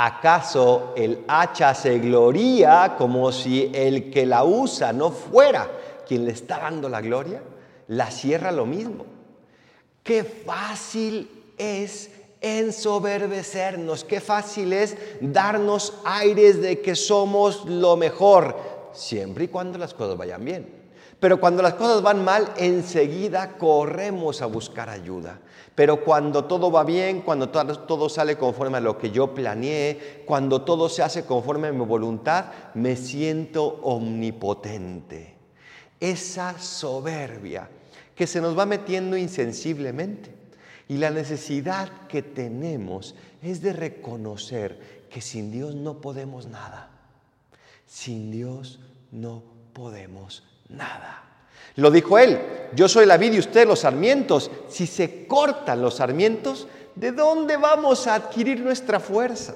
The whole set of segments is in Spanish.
¿Acaso el hacha se gloría como si el que la usa no fuera quien le está dando la gloria? La sierra lo mismo. Qué fácil es ensoberbecernos, qué fácil es darnos aires de que somos lo mejor, siempre y cuando las cosas vayan bien. Pero cuando las cosas van mal, enseguida corremos a buscar ayuda. Pero cuando todo va bien, cuando todo, sale conforme a lo que yo planeé, cuando todo se hace conforme a mi voluntad, me siento omnipotente. Esa soberbia que se nos va metiendo insensiblemente. Y la necesidad que tenemos es de reconocer que sin Dios no podemos nada. Sin Dios no podemos nada. Lo dijo él, yo soy la vid y usted los sarmientos. Si se cortan los sarmientos, ¿de dónde vamos a adquirir nuestra fuerza?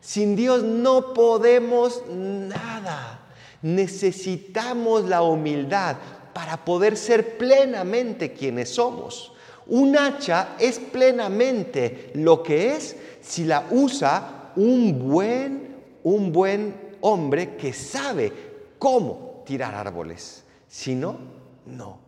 Sin Dios no podemos nada. Necesitamos la humildad para poder ser plenamente quienes somos. Un hacha es plenamente lo que es si la usa un buen, un buen hombre que sabe cómo tirar árboles. Si no, no.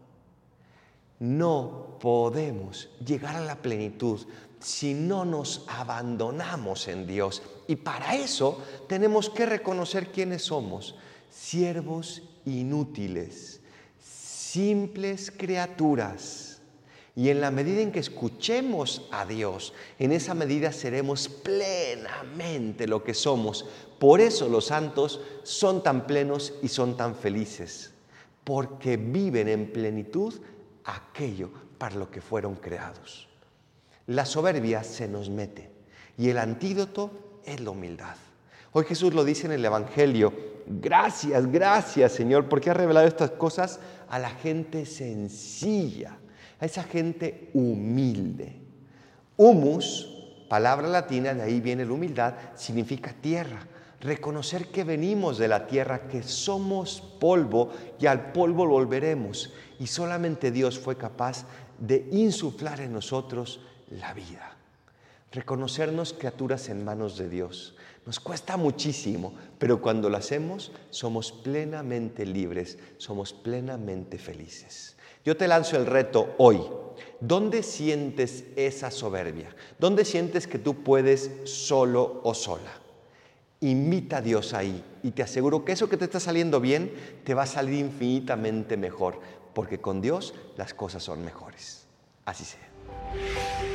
No podemos llegar a la plenitud si no nos abandonamos en Dios. Y para eso tenemos que reconocer quiénes somos. Siervos inútiles, simples criaturas. Y en la medida en que escuchemos a Dios, en esa medida seremos plenamente lo que somos, por eso los santos son tan plenos y son tan felices, porque viven en plenitud aquello para lo que fueron creados. La soberbia se nos mete y el antídoto es la humildad. Hoy Jesús lo dice en el Evangelio, gracias, gracias Señor, porque has revelado estas cosas a la gente sencilla, esa gente humilde. Humus, palabra latina, de ahí viene la humildad, significa tierra reconocer que venimos de la tierra, que somos polvo y al polvo volveremos. Y solamente Dios fue capaz de insuflar en nosotros la vida. Reconocernos criaturas en manos de Dios. Nos cuesta muchísimo, pero cuando lo hacemos somos plenamente libres, somos plenamente felices. Yo te lanzo el reto hoy. ¿Dónde sientes esa soberbia? ¿Dónde sientes que tú puedes solo o sola? Invita a Dios ahí y te aseguro que eso que te está saliendo bien te va a salir infinitamente mejor, porque con Dios las cosas son mejores. Así sea.